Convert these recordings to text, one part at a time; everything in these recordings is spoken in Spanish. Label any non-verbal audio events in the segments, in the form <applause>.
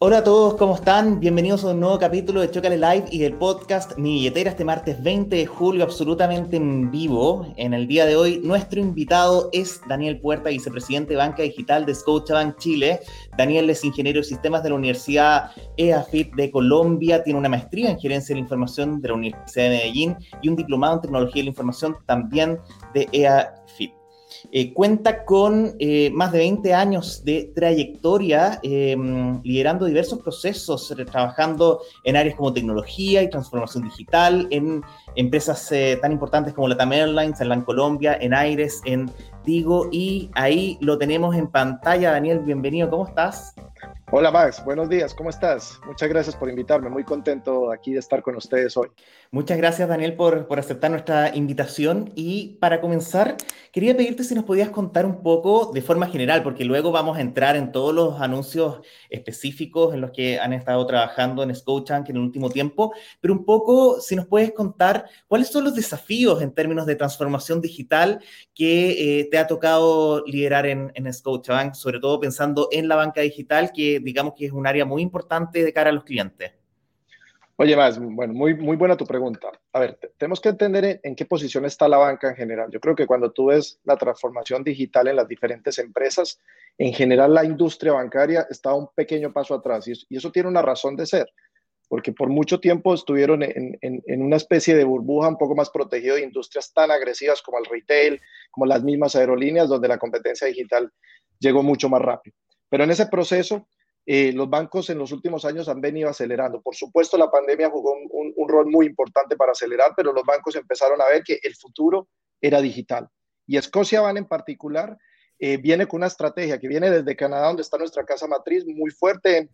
Hola a todos, ¿cómo están? Bienvenidos a un nuevo capítulo de Chocale Live y del podcast Mi Billetera este martes 20 de julio, absolutamente en vivo. En el día de hoy, nuestro invitado es Daniel Puerta, vicepresidente de Banca Digital de Scotiabank Chile. Daniel es ingeniero de sistemas de la Universidad EAFIT de Colombia, tiene una maestría en gerencia de la información de la Universidad de Medellín y un diplomado en tecnología de la información también de EAFIT. Eh, cuenta con eh, más de 20 años de trayectoria em, liderando diversos procesos, eh, trabajando en áreas como tecnología y transformación digital, en empresas tan importantes como Latam Airlines, en Colombia, en Aires, en Digo, y ahí lo tenemos en pantalla. Daniel, bienvenido, ¿cómo estás? Hola Max, buenos días, ¿cómo estás? Muchas gracias por invitarme, muy contento aquí de estar con ustedes hoy. Muchas gracias Daniel por, por, aceptar nuestra invitación y para comenzar quería pedirte si nos podías contar un poco de forma general, porque luego vamos a entrar en todos los anuncios específicos en los que han estado trabajando en Scotiabank en el último tiempo, pero un poco si nos puedes contar cuáles son los desafíos en términos de transformación digital que eh, te ha tocado liderar en, en Scotiabank, sobre todo pensando en la banca digital que digamos que es un área muy importante de cara a los clientes. Oye, más, bueno, muy, muy buena tu pregunta. A ver, tenemos que entender en, qué posición está la banca en general. Yo creo que cuando tú ves la transformación digital en las diferentes empresas, en general la industria bancaria está un pequeño paso atrás y, eso tiene una razón de ser, porque por mucho tiempo estuvieron en, en, en, una especie de burbuja un poco más protegido de industrias tan agresivas como el retail, como las mismas aerolíneas, donde la competencia digital llegó mucho más rápido. Pero en ese proceso, eh, los bancos en los últimos años han venido acelerando. Por supuesto, la pandemia jugó un, rol muy importante para acelerar, pero los bancos empezaron a ver que el futuro era digital. Y Escocia en particular eh, viene con una estrategia que viene desde Canadá, donde está nuestra casa matriz, muy fuerte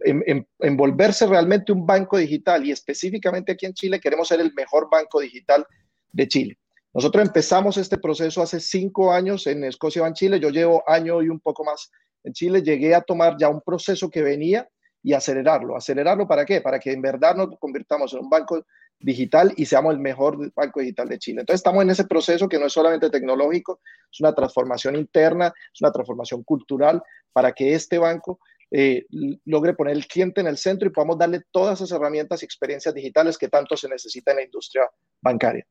en, en, volverse realmente un banco digital. Y específicamente aquí en Chile queremos ser el mejor banco digital de Chile. Nosotros empezamos este proceso hace cinco años en Escocia Bank Chile. Yo llevo año y un poco más en Chile, llegué a tomar ya un proceso que venía y acelerarlo. ¿Acelerarlo para qué? Para que en verdad nos convirtamos en un banco digital y seamos el mejor banco digital de Chile. Entonces estamos en ese proceso que no es solamente tecnológico, es una transformación interna, es una transformación cultural para que este banco eh, logre poner el cliente en el centro y podamos darle todas esas herramientas y experiencias digitales que tanto se necesita en la industria bancaria.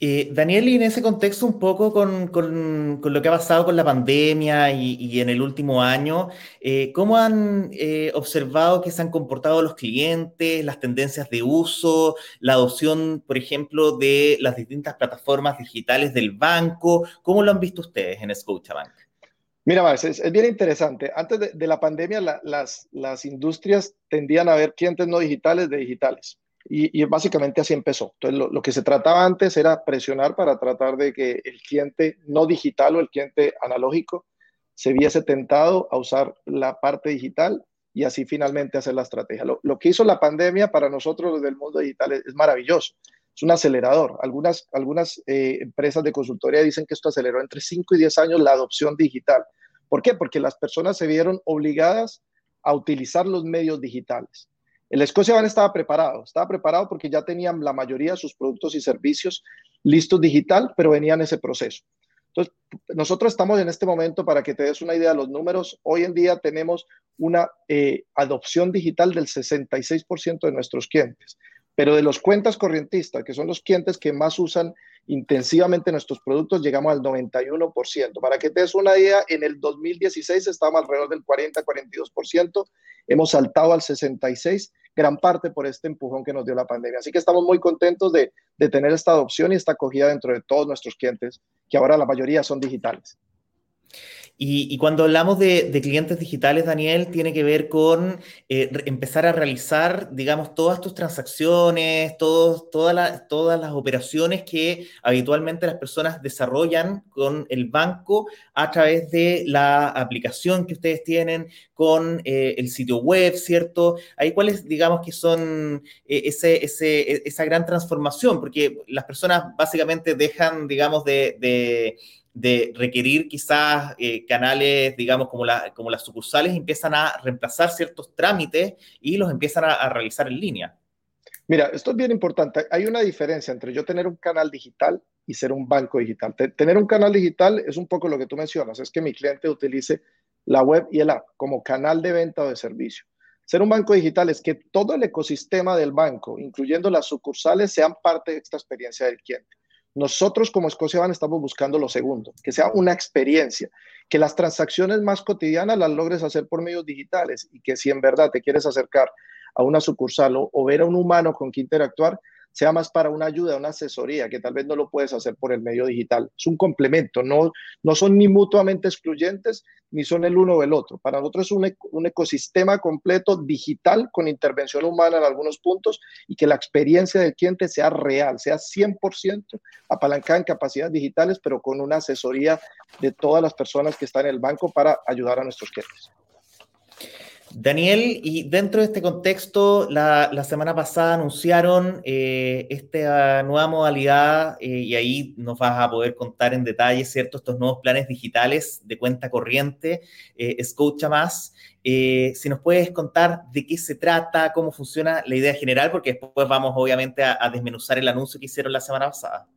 Eh, Daniel, y en ese contexto un poco con, con, con, lo que ha pasado con la pandemia y, y en el último año, eh, ¿cómo han eh, observado que se han comportado los clientes, las tendencias de uso, la adopción, por ejemplo, de las distintas plataformas digitales del banco? ¿Cómo lo han visto ustedes en Scotiabank? Mira, Max, es, es, bien interesante. Antes de, de la pandemia, la, las, las industrias tendían a ver clientes no digitales de digitales. Y, básicamente así empezó. Entonces, lo, que se trataba antes era presionar para tratar de que el cliente no digital o el cliente analógico se viese tentado a usar la parte digital y así finalmente hacer la estrategia. Lo, que hizo la pandemia para nosotros desde el mundo digital es, maravilloso. Es un acelerador. Algunas, algunas eh, empresas de consultoría dicen que esto aceleró entre 5 y 10 años la adopción digital. ¿Por qué? Porque las personas se vieron obligadas a utilizar los medios digitales. El Escocia Bank estaba preparado, estaba preparado porque ya tenían la mayoría de sus productos y servicios listos digital, pero venían en ese proceso. Entonces, nosotros estamos en este momento, para que te des una idea de los números, hoy en día tenemos una eh, adopción digital del 66% de nuestros clientes, pero de los cuentas corrientistas, que son los clientes que más usan intensivamente nuestros productos, llegamos al 91%. Para que te des una idea, en el 2016 estábamos alrededor del 40-42%, hemos saltado al 66% gran parte por este empujón que nos dio la pandemia. Así que estamos muy contentos de, tener esta adopción y esta acogida dentro de todos nuestros clientes, que ahora la mayoría son digitales. Y, cuando hablamos de, clientes digitales, Daniel, tiene que ver con eh, empezar a realizar, digamos, todas tus transacciones, todas, las operaciones que habitualmente las personas desarrollan con el banco a través de la aplicación que ustedes tienen, con eh, el sitio web, ¿cierto? Ahí cuáles, digamos, que son eh, ese, esa gran transformación, porque las personas básicamente dejan, digamos, de requerir quizás eh, canales, digamos, como, la, como las sucursales, empiezan a reemplazar ciertos trámites y los empiezan a, realizar en línea. Mira, esto es bien importante. Hay una diferencia entre yo tener un canal digital y ser un banco digital. Tener un canal digital es un poco lo que tú mencionas, es que mi cliente utilice la web y el app como canal de venta o de servicio. Ser un banco digital es que todo el ecosistema del banco, incluyendo las sucursales, sean parte de esta experiencia del cliente. Nosotros como Van estamos buscando lo segundo, que sea una experiencia, que las transacciones más cotidianas las logres hacer por medios digitales y que si en verdad te quieres acercar a una sucursal o, ver a un humano con quien interactuar, sea más para una ayuda, una asesoría, que tal vez no lo puedes hacer por el medio digital. Es un complemento, no, no son ni mutuamente excluyentes, ni son el uno o el otro. Para nosotros es un, un ecosistema completo digital con intervención humana en algunos puntos y que la experiencia del cliente sea real, sea 100% apalancada en capacidades digitales, pero con una asesoría de todas las personas que están en el banco para ayudar a nuestros clientes. Daniel, y dentro de este contexto, la, semana pasada anunciaron eh, esta nueva modalidad eh, y ahí nos vas a poder contar en detalle, ¿cierto? Estos nuevos planes digitales de cuenta corriente, eh, Escucha Más. Eh, si nos puedes contar de qué se trata, cómo funciona la idea general, porque después vamos obviamente a, desmenuzar el anuncio que hicieron la semana pasada.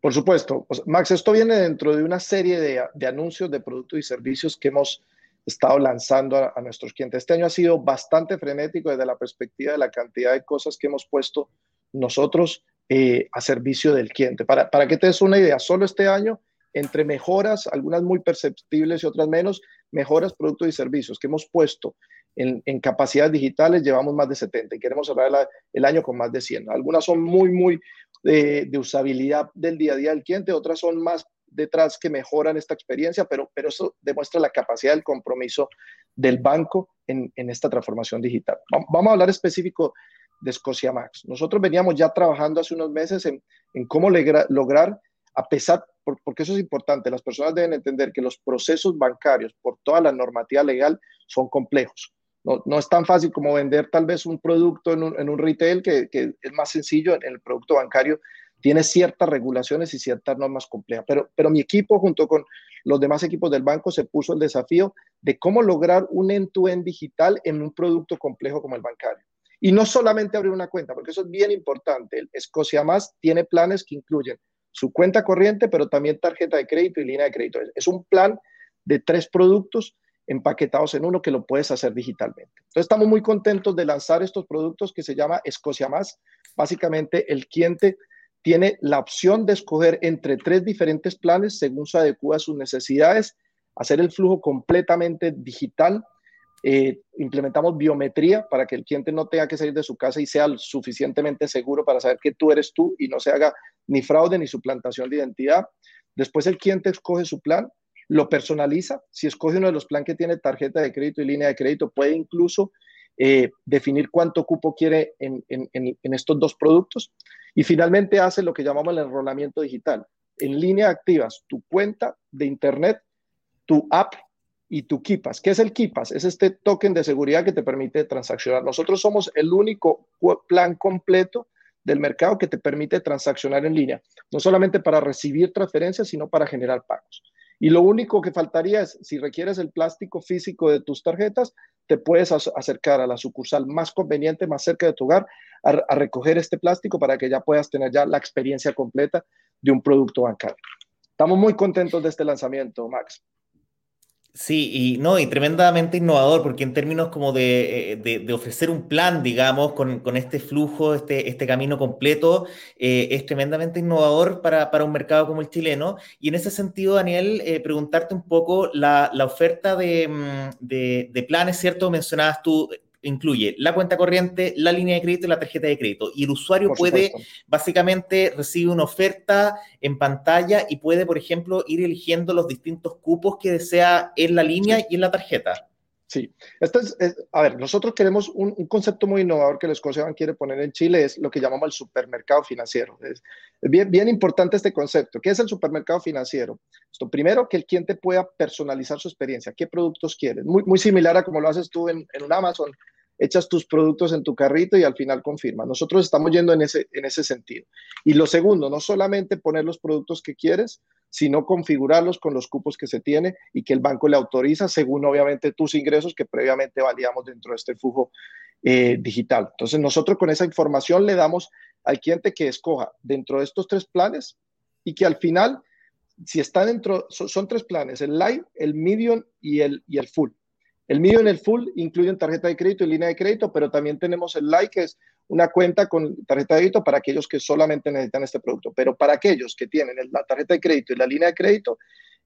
Por supuesto. Max, esto viene dentro de una serie de, de anuncios de productos y servicios que hemos estado lanzando a, nuestros clientes. Este año ha sido bastante frenético desde la perspectiva de la cantidad de cosas que hemos puesto nosotros eh, a servicio del cliente. Para, para que te des una idea, solo este año, entre mejoras, algunas muy perceptibles y otras menos, mejoras, productos y servicios que hemos puesto en, capacidades digitales, llevamos más de 70 y queremos cerrar el año con más de 100. Algunas son muy, muy de, de usabilidad del día a día del cliente, otras son más detrás que mejoran esta experiencia, pero, pero eso demuestra la capacidad del compromiso del banco en, esta transformación digital. Vamos a hablar específico de Escocia Max. Nosotros veníamos ya trabajando hace unos meses en, cómo lograr, a pesar, porque eso es importante, las personas deben entender que los procesos bancarios, por toda la normativa legal, son complejos. No, es tan fácil como vender tal vez un producto en un, retail, que, que, es más sencillo en el producto bancario tiene ciertas regulaciones y ciertas normas complejas. Pero, pero mi equipo, junto con los demás equipos del banco, se puso el desafío de cómo lograr un end-to-end digital en un producto complejo como el bancario. Y no solamente abrir una cuenta, porque eso es bien importante. El Escocia Más tiene planes que incluyen su cuenta corriente, pero también tarjeta de crédito y línea de crédito. Es un plan de tres productos empaquetados en uno que lo puedes hacer digitalmente. Entonces estamos muy contentos de lanzar estos productos que se llama Escocia Más. Básicamente el cliente tiene la opción de escoger entre tres diferentes planes según se adecua a sus necesidades, hacer el flujo completamente digital. Eh, implementamos biometría para que el cliente no tenga que salir de su casa y sea suficientemente seguro para saber que tú eres tú y no se haga ni fraude ni suplantación de identidad. Después el cliente escoge su plan, lo personaliza. Si escoge uno de los planes que tiene tarjeta de crédito y línea de crédito, puede incluso eh, definir cuánto cupo quiere en, estos dos productos y finalmente hace lo que llamamos el enrolamiento digital. En línea activas tu cuenta de Internet, tu app y tu KIPAS. ¿Qué es el KIPAS? Es este token de seguridad que te permite transaccionar. Nosotros somos el único plan completo del mercado que te permite transaccionar en línea, no solamente para recibir transferencias, sino para generar pagos. Y lo único que faltaría es, si requieres el plástico físico de tus tarjetas, te puedes acercar a la sucursal más conveniente, más cerca de tu hogar, a, recoger este plástico para que ya puedas tener ya la experiencia completa de un producto bancario. Estamos muy contentos de este lanzamiento, Max. Sí, y no, y tremendamente innovador, porque en términos como de, eh, ofrecer un plan, digamos, con, este flujo, este, este camino completo, eh, es tremendamente innovador para, un mercado como el chileno. Y en ese sentido, Daniel, eh, preguntarte un poco la, oferta de, mm, de, de, planes, ¿cierto? Mencionabas tú incluye la cuenta corriente, la línea de crédito y la tarjeta de crédito. Y el usuario puede, básicamente, recibir una oferta en pantalla y puede, por ejemplo, ir eligiendo los distintos cupos que desea en la línea y en la tarjeta. Sí, esto es, a ver, nosotros queremos un, concepto muy innovador que el Scotiabank quiere poner en Chile, es lo que llamamos el supermercado financiero. Es, bien, bien importante este concepto. ¿Qué es el supermercado financiero? Esto, primero, que el cliente pueda personalizar su experiencia, qué productos quiere. Muy, muy similar a como lo haces tú en, en un Amazon, echas tus productos en tu carrito y al final confirma. Nosotros estamos yendo en ese, en ese sentido. Y lo segundo, no solamente poner los productos que quieres, sino configurarlos con los cupos que se tiene y que el banco le autoriza según obviamente tus ingresos que previamente validamos dentro de este flujo eh, digital. Entonces nosotros con esa información le damos al cliente que escoja dentro de estos tres planes y que al final, si está dentro, son, tres planes, el light, el medium y el, y el full. El medium y el full incluyen tarjeta de crédito y línea de crédito, pero también tenemos el light, que es una cuenta con tarjeta de crédito para aquellos que solamente necesitan este producto. Pero para aquellos que tienen la tarjeta de crédito y la línea de crédito,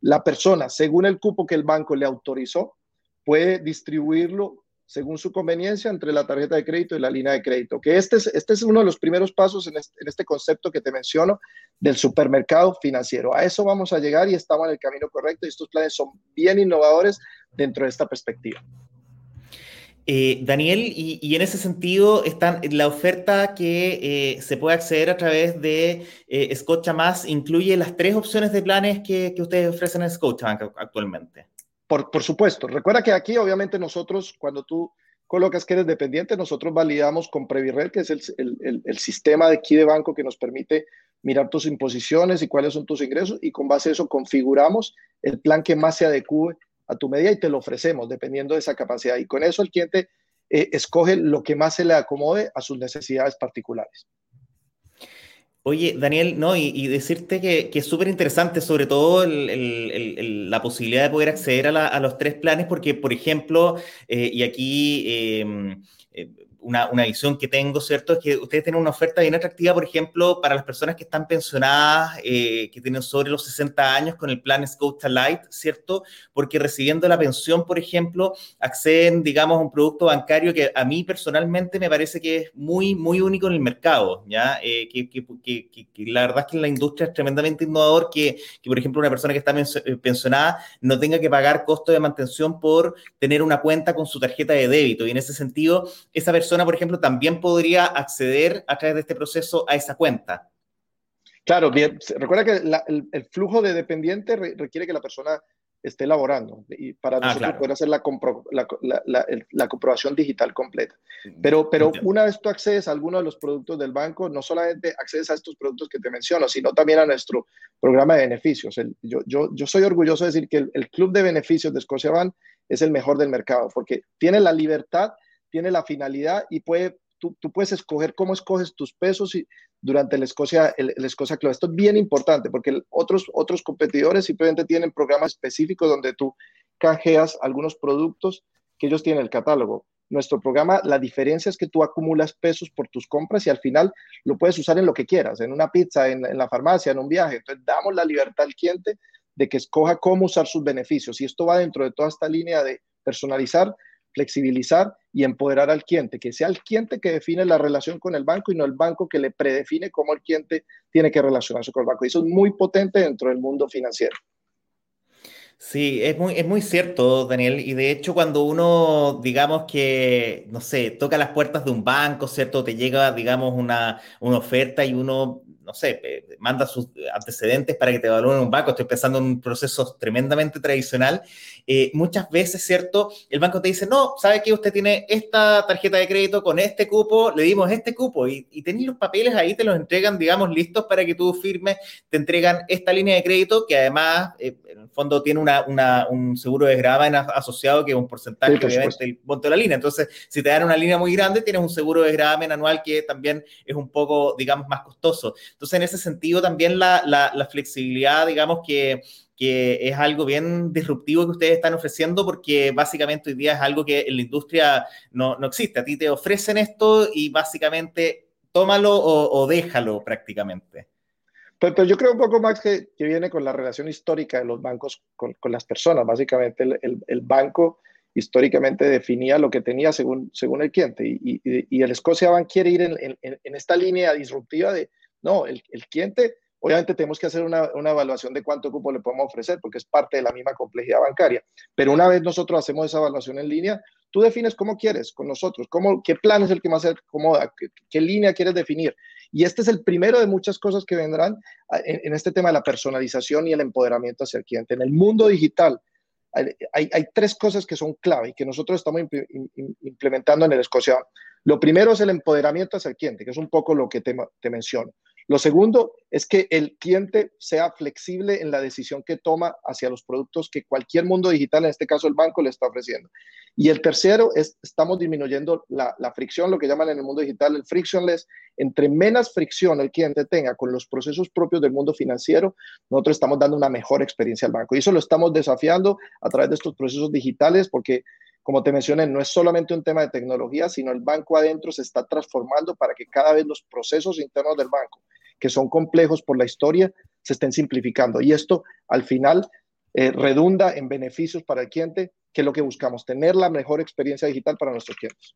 la persona, según el cupo que el banco le autorizó, puede distribuirlo según su conveniencia entre la tarjeta de crédito y la línea de crédito. Que este es, este es uno de los primeros pasos en este, en este concepto que te menciono del supermercado financiero. A eso vamos a llegar y estamos en el camino correcto y estos planes son bien innovadores dentro de esta perspectiva. Eh, Daniel, y, en ese sentido, están, la oferta que eh, se puede acceder a través de eh, Más incluye las tres opciones de planes que, que ustedes ofrecen en Scotiabank actualmente. Por, supuesto. Recuerda que aquí, obviamente, nosotros, cuando tú colocas que eres dependiente, nosotros validamos con Previrred, que es el, el, sistema de aquí de banco que nos permite mirar tus imposiciones y cuáles son tus ingresos, y con base a eso configuramos el plan que más se adecue a tu medida y te lo ofrecemos dependiendo de esa capacidad. Y con eso el cliente eh, escoge lo que más se le acomode a sus necesidades particulares. Oye, Daniel, no, y, decirte que, es súper interesante, sobre todo la posibilidad de poder acceder a, los tres planes, porque, por ejemplo, eh, y aquí em, eh, una, una, visión que tengo, ¿cierto? Es que ustedes tienen una oferta bien atractiva, por ejemplo, para las personas que están pensionadas, eh, que tienen sobre los 60 años con el plan Scotia Light, ¿cierto? Porque recibiendo la pensión, por ejemplo, acceden, digamos, a un producto bancario que a mí personalmente me parece que es muy, muy único en el mercado, ¿ya? Eh, que, que, que, la verdad es que en la industria es tremendamente innovador que, por ejemplo, una persona que está eh, pensionada no tenga que pagar costo de mantención por tener una cuenta con su tarjeta de débito. Y en ese sentido, esa persona por ejemplo, también podría acceder a través de este proceso a esa cuenta. Claro, bien. Recuerda que el, flujo de dependiente requiere que la persona esté elaborando y para ah, nosotros poder hacer la, la, comprobación digital completa. Pero, pero una vez tú accedes a alguno de los productos del banco, no solamente accedes a estos productos que te menciono, sino también a nuestro programa de beneficios. yo, yo, yo, soy orgulloso de decir que el, el club de beneficios de Scotiabank es el mejor del mercado porque tiene la libertad tiene la finalidad y puede, tú, puedes escoger cómo escoges tus pesos y durante la Escocia, el, Escocia Club. Esto es bien importante porque otros, otros competidores simplemente tienen programas específicos donde tú canjeas algunos productos que ellos tienen en el catálogo. Nuestro programa, la diferencia es que tú acumulas pesos por tus compras y al final lo puedes usar en lo que quieras, en una pizza, en, en la farmacia, en un viaje. Entonces, damos la libertad al cliente de que escoja cómo usar sus beneficios. Y esto va dentro de toda esta línea de personalizar flexibilizar y empoderar al cliente, que sea el cliente que define la relación con el banco y no el banco que le predefine cómo el cliente tiene que relacionarse con el banco. Y eso es muy potente dentro del mundo financiero. Sí, es muy, es muy cierto, Daniel. Y de hecho, cuando uno, digamos que, no sé, toca las puertas de un banco, ¿cierto? Te llega, digamos, una, una oferta y uno no sé, manda sus antecedentes para que te evalúen un banco, estoy pensando en un proceso tremendamente tradicional, eh, muchas veces, ¿cierto? El banco te dice, no, sabe que usted tiene esta tarjeta de crédito con este cupo, le dimos este cupo y, y los papeles ahí, te los entregan, digamos, listos para que tú firmes, te entregan esta línea de crédito que además, eh, fondo, tiene una, un seguro de gravamen asociado que es un porcentaje, obviamente, del monto de la línea. Entonces, si te dan una línea muy grande, tienes un seguro de gravamen anual que también es un poco, digamos, más costoso. Entonces, en ese sentido, también la, la, flexibilidad, digamos que, que, es algo bien disruptivo que ustedes están ofreciendo, porque básicamente hoy día es algo que en la industria no, no existe. A ti te ofrecen esto y básicamente tómalo o, déjalo prácticamente. Pero, yo creo un poco más que, que, viene con la relación histórica de los bancos con, con las personas. Básicamente, el, el, banco históricamente definía lo que tenía según, según el cliente. Y, y, y el Scotia Bank quiere ir en, en, en, esta línea disruptiva de no, el, cliente, obviamente tenemos que hacer una, evaluación de cuánto cupo le podemos ofrecer porque es parte de la misma complejidad bancaria. Pero una vez nosotros hacemos esa evaluación en línea, tú defines cómo quieres con nosotros, cómo, qué plan es el que más se acomoda, qué, línea quieres definir. Y este es el primero de muchas cosas que vendrán en, este tema de la personalización y el empoderamiento hacia el cliente. En el mundo digital, hay, tres cosas que son clave y que nosotros estamos implementando en el Escocia. Lo primero es el empoderamiento hacia el cliente, que es un poco lo que te menciono. Lo segundo es que el cliente sea flexible en la decisión que toma hacia los productos que cualquier mundo digital, en este caso el banco, le está ofreciendo. Y el tercero es, estamos disminuyendo la, fricción, lo que llaman en el mundo digital el frictionless. Entre menos fricción el cliente tenga con los procesos propios del mundo financiero, nosotros estamos dando una mejor experiencia al banco. Y eso lo estamos desafiando a través de estos procesos digitales porque como te mencioné, no es solamente un tema de tecnología, sino el banco adentro se está transformando para que cada vez los procesos internos del banco que son complejos por la historia se estén simplificando. Y esto al final eh, redunda en beneficios para el cliente, que es lo que buscamos, tener la mejor experiencia digital para nuestros clientes.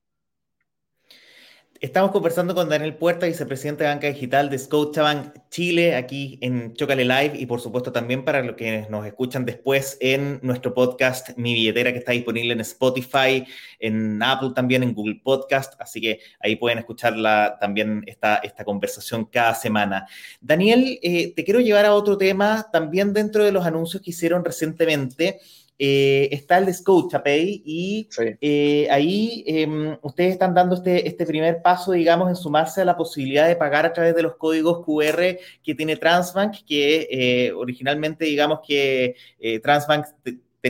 Estamos conversando con Daniel Puerta, vicepresidente de Banca Digital de Scotiabank Chile, aquí en Chocale Live y por supuesto también para los que nos escuchan después en nuestro podcast Mi Billetera que está disponible en Spotify, en Apple también, en Google Podcast, así que ahí pueden escucharla también esta, conversación cada semana. Daniel, eh, te quiero llevar a otro tema también dentro de los anuncios que hicieron recientemente. Eh, está el de Scotiapay y eh, ahí em, ustedes están dando este, este primer paso, digamos, en sumarse a la posibilidad de pagar a través de los códigos QR que tiene Transbank, que eh, originalmente, digamos, que Transbank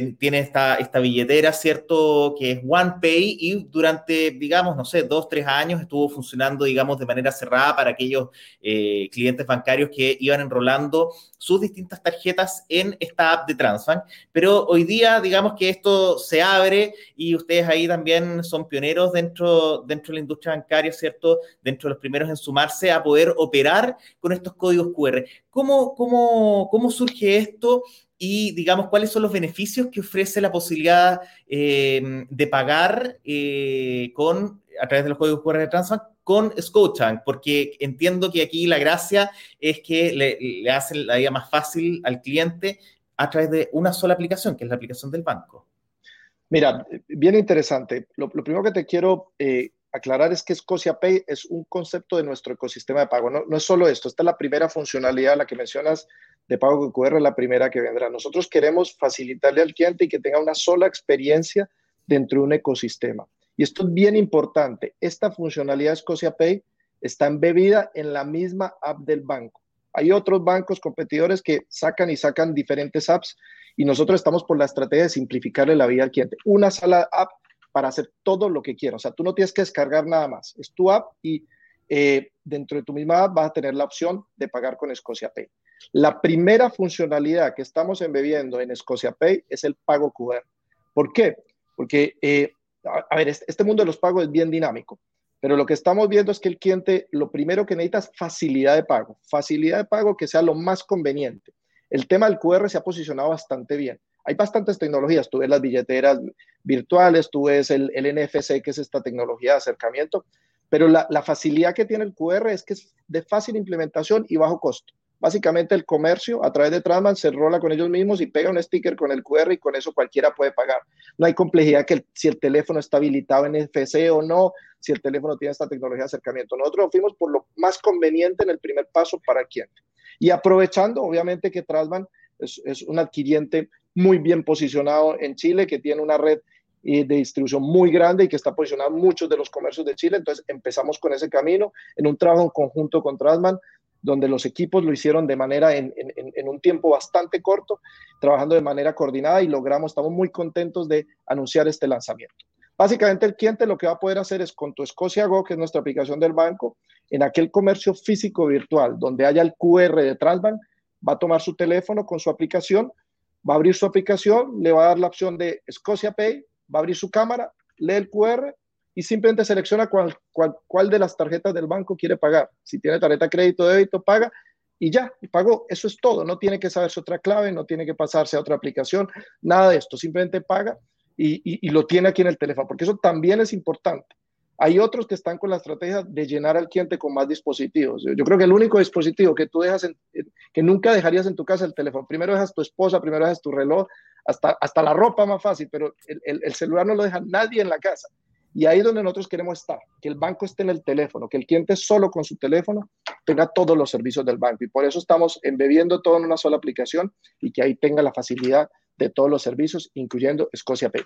tiene esta, esta billetera, ¿cierto? Que es OnePay y durante, digamos, no sé, dos, tres años estuvo funcionando, digamos, de manera cerrada para aquellos eh, clientes bancarios que iban enrolando sus distintas tarjetas en esta app de Transbank. Pero hoy día, digamos que esto se abre y ustedes ahí también son pioneros dentro, dentro de la industria bancaria, ¿cierto? Dentro de los primeros en sumarse a poder operar con estos códigos QR. ¿Cómo, cómo, cómo surge esto? Y digamos cuáles son los beneficios que ofrece la posibilidad eh, de pagar eh, con a través de los códigos QR de Transbank con Scotiabank, porque entiendo que aquí la gracia es que le, le hacen la vida más fácil al cliente a través de una sola aplicación, que es la aplicación del banco. Mira, bien interesante. Lo, primero que te quiero eh, aclarar es que Scotia Pay es un concepto de nuestro ecosistema de pago. No, es solo esto, esta es la primera funcionalidad, la que mencionas, de pago con QR la primera que vendrá. Nosotros queremos facilitarle al cliente y que tenga una sola experiencia dentro de un ecosistema. Y esto es bien importante. Esta funcionalidad Scotia Pay está embebida en la misma app del banco. Hay otros bancos competidores que sacan y sacan diferentes apps y nosotros estamos por la estrategia de simplificarle la vida al cliente. Una sola app para hacer todo lo que quiera. O sea, tú no tienes que descargar nada más. Es tu app y eh, dentro de tu misma app vas a tener la opción de pagar con Scotia Pay. La primera funcionalidad que estamos embebiendo en Scotia Pay es el pago QR. ¿Por qué? Porque, eh, a, ver, este, este mundo de los pagos es bien dinámico, pero lo que estamos viendo es que el cliente lo primero que necesita es facilidad de pago, facilidad de pago que sea lo más conveniente. El tema del QR se ha posicionado bastante bien. Hay bastantes tecnologías, tú ves las billeteras virtuales, tú ves el, el NFC, que es esta tecnología de acercamiento, pero la, la facilidad que tiene el QR es que es de fácil implementación y bajo costo. Básicamente el comercio a través de Transman se rola con ellos mismos y pega un sticker con el QR y con eso cualquiera puede pagar. No hay complejidad que si el teléfono está habilitado en NFC o no, si el teléfono tiene esta tecnología de acercamiento. Nosotros fuimos por lo más conveniente en el primer paso para el cliente. Y aprovechando, obviamente, que Transman es, es un adquiriente muy bien posicionado en Chile, que tiene una red eh, de distribución muy grande y que está posicionado en muchos de los comercios de Chile. Entonces empezamos con ese camino en un trabajo en conjunto con Transman donde los equipos lo hicieron de manera en, un tiempo bastante corto, trabajando de manera coordinada y logramos, estamos muy contentos de anunciar este lanzamiento. Básicamente el cliente lo que va a poder hacer es con tu Escocia Go, que es nuestra aplicación del banco, en aquel comercio físico virtual donde haya el QR de Transbank, va a tomar su teléfono con su aplicación, va a abrir su aplicación, le va a dar la opción de Scotia Pay, va a abrir su cámara, lee el QR y simplemente selecciona cuál, de las tarjetas del banco quiere pagar. Si tiene tarjeta crédito débito, paga y ya, y pagó. Eso es todo. No tiene que saberse otra clave, no tiene que pasarse a otra aplicación, nada de esto. Simplemente paga y, lo tiene aquí en el teléfono, porque eso también es importante. Hay otros que están con la estrategia de llenar al cliente con más dispositivos. Yo, creo que el único dispositivo que tú dejas, que nunca dejarías en tu casa, el teléfono. Primero dejas tu esposa, primero dejas tu reloj, hasta, hasta la ropa más fácil, pero el, el celular no lo deja nadie en la casa. Y ahí es donde nosotros queremos estar, que el banco esté en el teléfono, que el cliente solo con su teléfono tenga todos los servicios del banco. Y por eso estamos embebiendo todo en una sola aplicación y que ahí tenga la facilidad de todos los servicios, incluyendo Scotia Pay.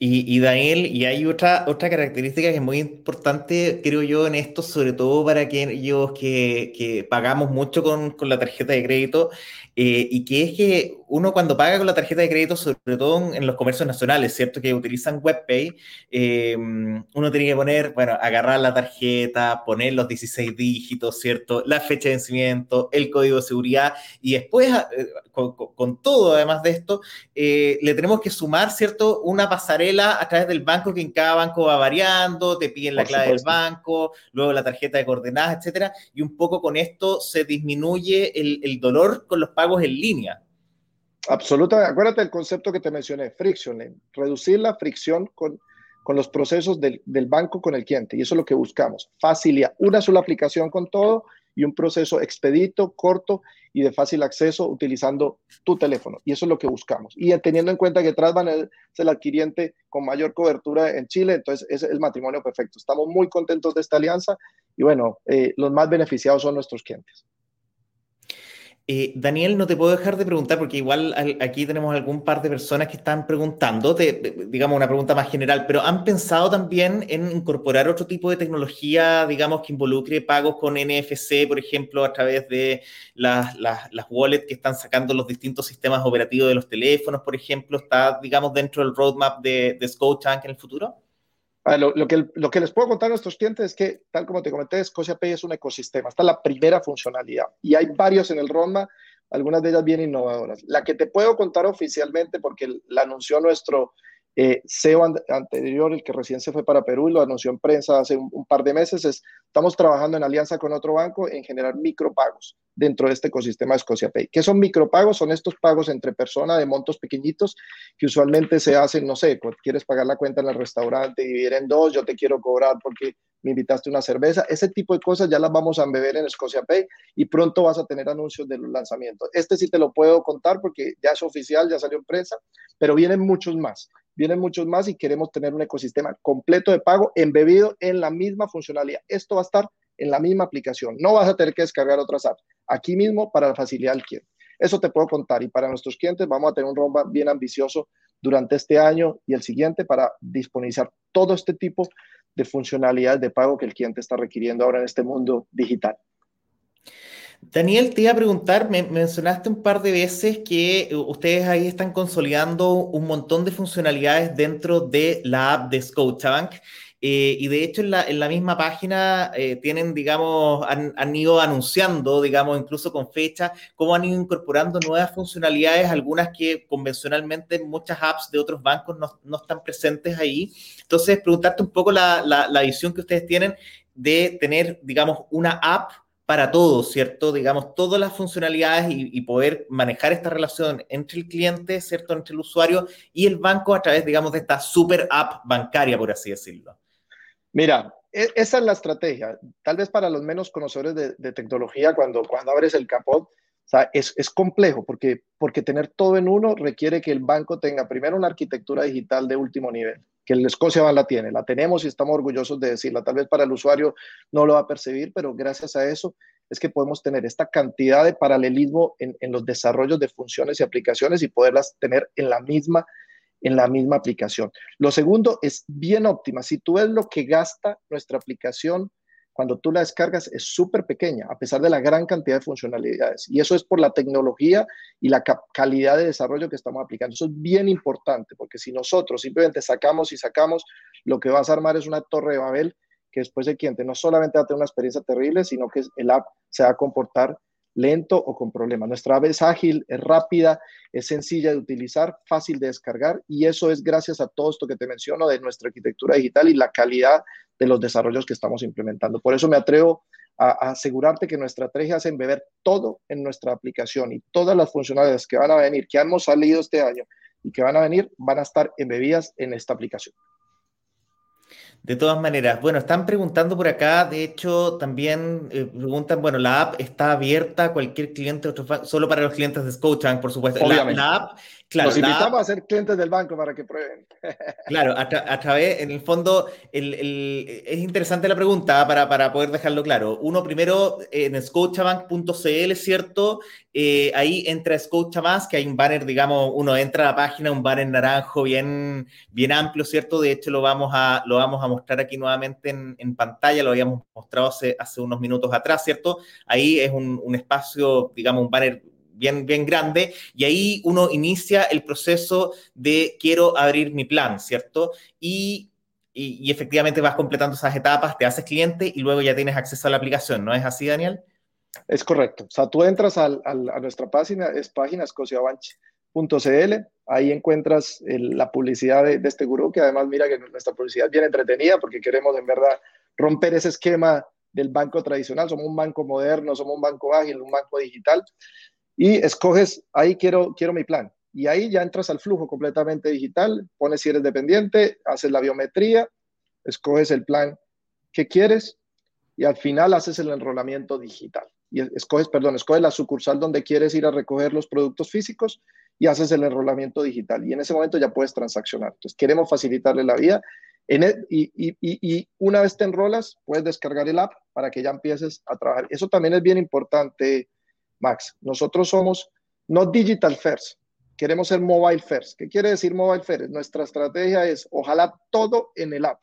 Y, Daniel, y hay otra, otra característica que es muy importante, creo yo, en esto, sobre todo para aquellos que, que pagamos mucho con, con, la tarjeta de crédito, eh, y que es que uno cuando paga con la tarjeta de crédito, sobre todo en los comercios nacionales, ¿cierto? Que utilizan WebPay, eh, uno tiene que poner, bueno, agarrar la tarjeta, poner los 16 dígitos, ¿cierto? La fecha de vencimiento, el código de seguridad, y después, eh, con, con, todo, además de esto, le tenemos que sumar, ¿cierto? Una pasarela a través del banco que en cada banco va variando, te piden la clave del banco, luego la tarjeta de coordenadas, etcétera, y un poco con esto se disminuye el, el dolor con los pagos en línea. Absolutamente. Acuérdate del concepto que te mencioné, friction, reducir la fricción con, con los procesos del, del, banco con el cliente. Y eso es lo que buscamos. Facilidad, una sola aplicación con todo y un proceso expedito, corto y de fácil acceso utilizando tu teléfono. Y eso es lo que buscamos. Y teniendo en cuenta que Trasban es el adquiriente con mayor cobertura en Chile, entonces es el matrimonio perfecto. Estamos muy contentos de esta alianza y bueno, eh, los más beneficiados son nuestros clientes. Eh, Daniel, no te puedo dejar de preguntar, porque igual aquí tenemos algún par de personas que están preguntando, digamos una pregunta más general, pero ¿han pensado también en incorporar otro tipo de tecnología, digamos, que involucre pagos con NFC, por ejemplo, a través de las, las, las wallets que están sacando los distintos sistemas operativos de los teléfonos, por ejemplo? ¿Está, digamos, dentro del roadmap de, de en el futuro? Lo, que, lo que les puedo contar a nuestros clientes es que, tal como te comenté, Pay es un ecosistema. Esta es la primera funcionalidad y hay varios en el roadmap, algunas de ellas bien innovadoras. La que te puedo contar oficialmente, porque la anunció nuestro eh, CEO anterior, el que recién se fue para Perú y lo anunció en prensa hace un, par de meses, es, estamos trabajando en alianza con otro banco en generar micropagos dentro de este ecosistema de Scotia Pay. ¿Qué son micropagos? Son estos pagos entre personas de montos pequeñitos que usualmente se hacen, no sé, quieres pagar la cuenta en el restaurante, dividir en dos, yo te quiero cobrar porque me invitaste una cerveza. Ese tipo de cosas ya las vamos a embeber en Scotia Pay y pronto vas a tener anuncios de los lanzamientos. Este sí te lo puedo contar porque ya es oficial, ya salió en prensa, pero vienen muchos más vienen muchos más y queremos tener un ecosistema completo de pago embebido en la misma funcionalidad. Esto va a estar en la misma aplicación. No vas a tener que descargar otras apps. Aquí mismo para la facilidad del cliente. Eso te puedo contar. Y para nuestros clientes vamos a tener un roadmap bien ambicioso durante este año y el siguiente para disponibilizar todo este tipo de funcionalidades de pago que el cliente está requiriendo ahora en este mundo digital. Daniel, te iba a preguntar, me mencionaste un par de veces que ustedes ahí están consolidando un montón de funcionalidades dentro de la app de Scotiabank. Eh, y de hecho en la, en la misma página eh, tienen, digamos, han, han, ido anunciando, digamos, incluso con fecha, cómo han ido incorporando nuevas funcionalidades, algunas que convencionalmente muchas apps de otros bancos no, no están presentes ahí. Entonces, preguntarte un poco la, la, la visión que ustedes tienen de tener, digamos, una app para todos, ¿cierto? Digamos, todas las funcionalidades y, poder manejar esta relación entre el cliente, ¿cierto? Entre el usuario y el banco a través, digamos, de esta super app bancaria, por así decirlo. Mira, e, esa es la estrategia. Tal vez para los menos conocedores de, tecnología, cuando, cuando abres el capot, es, es, complejo porque, porque tener todo en uno requiere que el banco tenga primero una arquitectura digital de último nivel que el Escocia la tiene, la tenemos y estamos orgullosos de decirla. Tal vez para el usuario no lo va a percibir, pero gracias a eso es que podemos tener esta cantidad de paralelismo en, los desarrollos de funciones y aplicaciones y poderlas tener en la misma en la misma aplicación. Lo segundo es bien óptima. Si tú ves lo que gasta nuestra aplicación cuando tú la descargas es súper pequeña, a pesar de la gran cantidad de funcionalidades. Y eso es por la tecnología y la calidad de desarrollo que estamos aplicando. Eso es bien importante, porque si nosotros simplemente sacamos y sacamos, lo que vas a armar es una torre de Babel que después el cliente no solamente va a tener una experiencia terrible, sino que el app se va a comportar lento o con problemas. Nuestra app es ágil, es rápida, es sencilla de utilizar, fácil de descargar y eso es gracias a todo esto que te menciono de nuestra arquitectura digital y la calidad de los desarrollos que estamos implementando. Por eso me atrevo a, asegurarte que nuestra estrategia es embeber todo en nuestra aplicación y todas las funcionalidades que van a venir, que hemos salido este año y que van a venir, van a estar embebidas en esta aplicación. De todas maneras, bueno, están preguntando por acá, de hecho, también eh, preguntan, bueno, la app está abierta a cualquier cliente, solo para los clientes de Scotiabank, por supuesto. La, app, claro. Nos invitamos a ser clientes del banco para que prueben. <laughs> Claro, a, través, en el fondo, es interesante la pregunta para, para, poder dejarlo claro. Uno, primero, en scotiabank.cl, ¿cierto? eh, ahí entra Más, que hay un banner, digamos, uno entra a la página, un banner naranjo bien, bien amplio, ¿cierto? De hecho, lo vamos a, lo vamos a mostrar aquí nuevamente en, pantalla, lo habíamos mostrado hace, hace, unos minutos atrás, ¿cierto? Ahí es un, un espacio, digamos, un banner bien, bien grande, y ahí uno inicia el proceso de quiero abrir mi plan, ¿cierto? Y, y, efectivamente vas completando esas etapas, te haces cliente y luego ya tienes acceso a la aplicación, ¿no es así, Daniel? Es correcto. O sea, tú entras a nuestra página, es página escociabanch.cl, ahí encuentras la publicidad de, de, este gurú, que además mira que nuestra publicidad es bien entretenida porque queremos en verdad romper ese esquema del banco tradicional. Somos un banco moderno, somos un banco ágil, un banco digital y escoges, ahí quiero, quiero mi plan. Y ahí ya entras al flujo completamente digital, pones si eres dependiente, haces la biometría, escoges el plan que quieres y al final haces el enrolamiento digital. Y escoges, perdón, escoges la sucursal donde quieres ir a recoger los productos físicos y haces el enrolamiento digital. Y en ese momento ya puedes transaccionar. Entonces, queremos facilitarle la vida. E, y, y, y, una vez te enrolas, puedes descargar el app para que ya empieces a trabajar. Eso también es bien importante, Max. Nosotros somos no digital first, queremos ser mobile first. ¿Qué quiere decir mobile first? Nuestra estrategia es ojalá todo en el app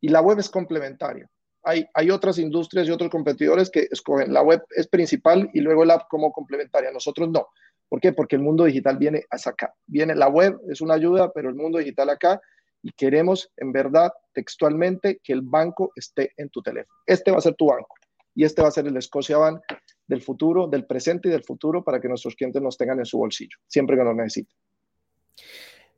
y la web es complementaria. Hay, hay otras industrias y otros competidores que escogen la web es principal y luego el app como complementaria. Nosotros no. ¿Por qué? Porque el mundo digital viene hasta acá. Viene la web, es una ayuda, pero el mundo digital acá y queremos en verdad textualmente que el banco esté en tu teléfono. Este va a ser tu banco y este va a ser el Scotia Bank del futuro, del presente y del futuro para que nuestros clientes nos tengan en su bolsillo, siempre que nos necesiten.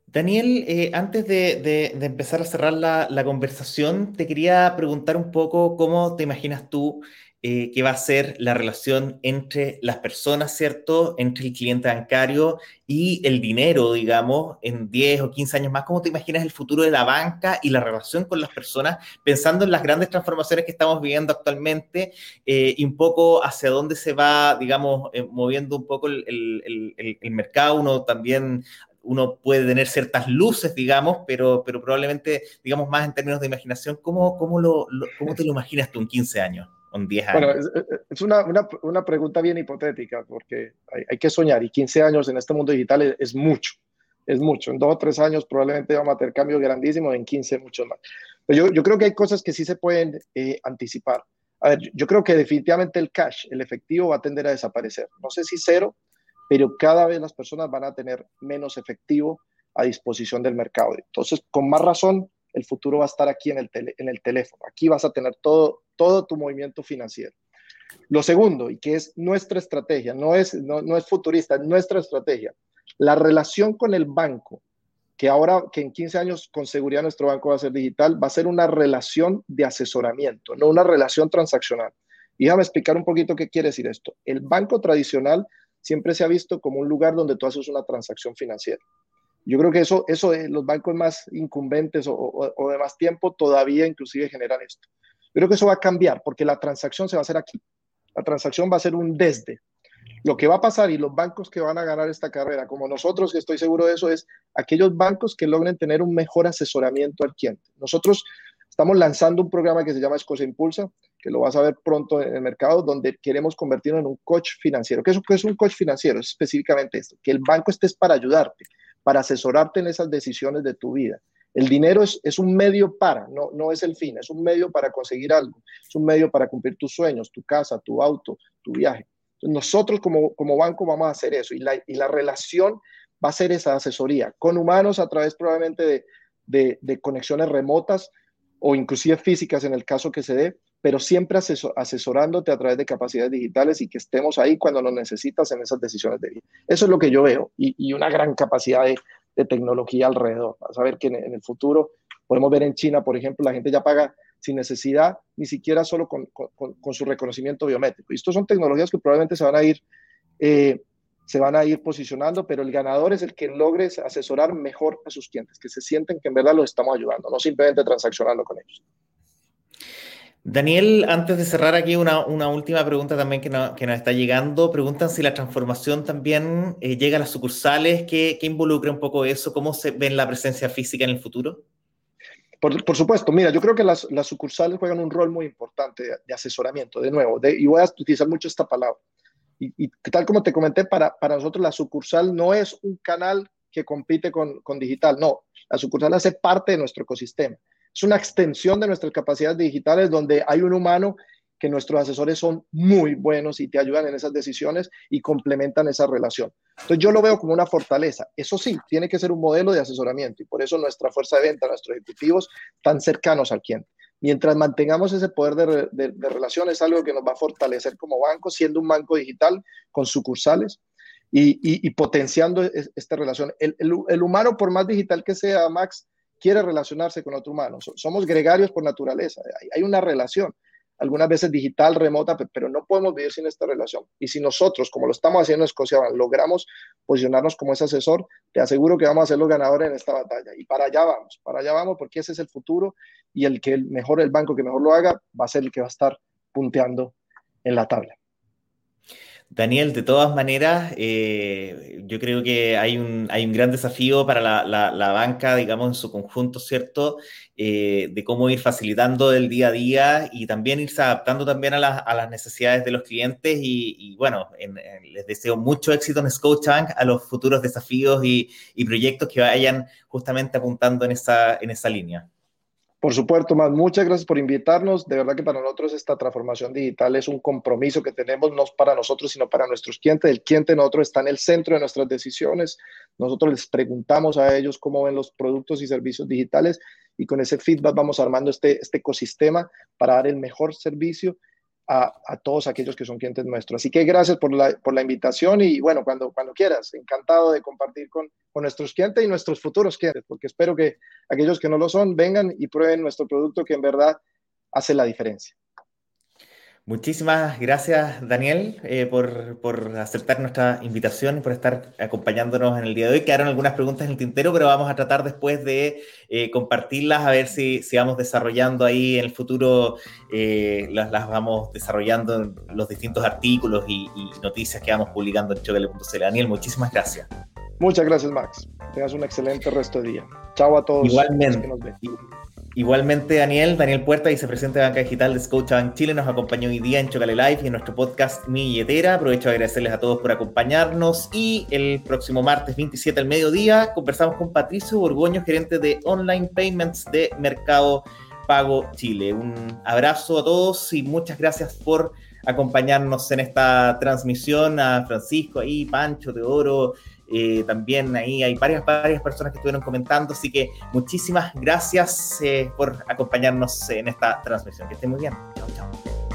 Daniel, eh, antes de, empezar a cerrar la, la, conversación, te quería preguntar un poco cómo te imaginas tú eh, que va a ser la relación entre las personas, ¿cierto? Entre el cliente bancario y el dinero, digamos, en 10 o 15 años más. ¿Cómo te imaginas el futuro de la banca y la relación con las personas, pensando en las grandes transformaciones que estamos viviendo actualmente eh, y un poco hacia dónde se va, digamos, eh, moviendo un poco el, mercado? Uno también uno puede tener ciertas luces, digamos, pero, pero probablemente, digamos, más en términos de imaginación, ¿cómo, cómo, lo, cómo te lo imaginas tú en 15 años? 10 años? Bueno, es, una, una, una, pregunta bien hipotética porque hay, hay, que soñar y 15 años en este mundo digital es, mucho, es mucho. En dos o tres años probablemente vamos a tener cambios grandísimos, en 15 mucho más. Pero yo, yo creo que hay cosas que sí se pueden eh, anticipar. A ver, yo creo que definitivamente el cash, el efectivo va a tender a desaparecer. No sé si cero, pero cada vez las personas van a tener menos efectivo a disposición del mercado. Entonces, con más razón, el futuro va a estar aquí en el, en el teléfono. Aquí vas a tener todo, todo tu movimiento financiero. Lo segundo, y que es nuestra estrategia, no es, no, es futurista, es nuestra estrategia, la relación con el banco, que ahora que en 15 años con seguridad nuestro banco va a ser digital, va a ser una relación de asesoramiento, no una relación transaccional. Y déjame explicar un poquito qué quiere decir esto. El banco tradicional siempre se ha visto como un lugar donde tú haces una transacción financiera. Yo creo que eso, eso los bancos más incumbentes o, de más tiempo todavía inclusive generan esto. Creo que eso va a cambiar porque la transacción se va a hacer aquí. La transacción va a ser un desde. Lo que va a pasar y los bancos que van a ganar esta carrera, como nosotros, que estoy seguro de eso, es aquellos bancos que logren tener un mejor asesoramiento al cliente. Nosotros estamos lanzando un programa que se llama Escocia Impulsa, que lo vas a ver pronto en el mercado, donde queremos convertirlo en un coach financiero. ¿Qué es, qué es un coach financiero? Es específicamente esto, que el banco estés para ayudarte para asesorarte en esas decisiones de tu vida. El dinero es, un medio para, no, es el fin, es un medio para conseguir algo, es un medio para cumplir tus sueños, tu casa, tu auto, tu viaje. nosotros como, como banco vamos a hacer eso y la, relación va a ser esa asesoría con humanos a través probablemente de, conexiones remotas o inclusive físicas en el caso que se dé, pero siempre asesorándote a través de capacidades digitales y que estemos ahí cuando lo necesitas en esas decisiones de vida. Eso es lo que yo veo y, una gran capacidad de, tecnología alrededor. A saber que en, el futuro podemos ver en China, por ejemplo, la gente ya paga sin necesidad, ni siquiera solo con, su reconocimiento biométrico. Y estas son tecnologías que probablemente se van a ir... Eh, se van a ir posicionando, pero el ganador es el que logre asesorar mejor a sus clientes, que se sienten que en verdad los estamos ayudando, no simplemente transaccionando con ellos. Daniel, antes de cerrar aquí, una, última pregunta también que, nos está llegando. Preguntan si la transformación también eh, llega a las sucursales, ¿qué, involucra un poco eso? ¿Cómo se ve la presencia física en el futuro? Por, supuesto, mira, yo creo que las, sucursales juegan un rol muy importante de, asesoramiento, de nuevo, y voy a utilizar mucho esta palabra. Y, tal como te comenté, para, para nosotros la sucursal no es un canal que compite con, con digital, no, la sucursal hace parte de nuestro ecosistema. Es una extensión de nuestras capacidades digitales donde hay un humano que nuestros asesores son muy buenos y te ayudan en esas decisiones y complementan esa relación. Entonces yo lo veo como una fortaleza. Eso sí, tiene que ser un modelo de asesoramiento y por eso nuestra fuerza de venta, nuestros ejecutivos, tan cercanos al cliente. Mientras mantengamos ese poder de, de, relación, es algo que nos va a fortalecer como banco, siendo un banco digital con sucursales y, potenciando esta relación. El, el humano, por más digital que sea, Max, quiere relacionarse con otro humano. Somos gregarios por naturaleza. Hay una relación algunas veces digital, remota, pero no podemos vivir sin esta relación. Y si nosotros, como lo estamos haciendo en Escocia, logramos posicionarnos como ese asesor, te aseguro que vamos a ser los ganadores en esta batalla. Y para allá vamos, para allá vamos, porque ese es el futuro y el que mejor, el banco que mejor lo haga, va a ser el que va a estar punteando en la tabla. Daniel, de todas maneras, eh, yo creo que hay un, hay un gran desafío para la, banca, digamos, en su conjunto, ¿cierto? Eh, de cómo ir facilitando el día a día y también irse adaptando también a, las necesidades de los clientes. Y, bueno, les deseo mucho éxito en Scotiabank a los futuros desafíos y, y proyectos que vayan justamente apuntando en esa, en esa línea. Por supuesto, más muchas gracias por invitarnos. De verdad que para nosotros esta transformación digital es un compromiso que tenemos no para nosotros, sino para nuestros clientes. El cliente nosotros está en el centro de nuestras decisiones. Nosotros les preguntamos a ellos cómo ven los productos y servicios digitales y con ese feedback vamos armando este, este ecosistema para dar el mejor servicio a, todos aquellos que son clientes nuestros. Así que gracias por la, por la invitación y bueno, cuando, cuando quieras, encantado de compartir con, con, nuestros clientes y nuestros futuros clientes, porque espero que aquellos que no lo son vengan y prueben nuestro producto que en verdad hace la diferencia. Muchísimas gracias, Daniel, eh, por, por, aceptar nuestra invitación y por estar acompañándonos en el día de hoy. Quedaron algunas preguntas en el tintero, pero vamos a tratar después de eh, compartirlas, a ver si, si, vamos desarrollando ahí en el futuro, eh, las, las, vamos desarrollando en los distintos artículos y, noticias que vamos publicando en chocale.cl. Daniel, muchísimas gracias. Muchas gracias, Max. Tengas un excelente resto de día. Chao a todos. Igualmente. Igualmente, Daniel, Daniel Puerta, vicepresidente de Banca Digital de Scotiabank Chile, nos acompañó hoy día en Chocale Live y en nuestro podcast Mi Billetera. Aprovecho de agradecerles a todos por acompañarnos y el próximo martes 27 al mediodía conversamos con Patricio Borgoño, gerente de Online Payments de Mercado Pago Chile. Un abrazo a todos y muchas gracias por acompañarnos en esta transmisión. A Francisco ahí, Pancho, Teodoro, eh, también ahí hay varias, varias personas que estuvieron comentando, así que muchísimas gracias eh, por acompañarnos en esta transmisión. Que estén muy bien. Chao, chao.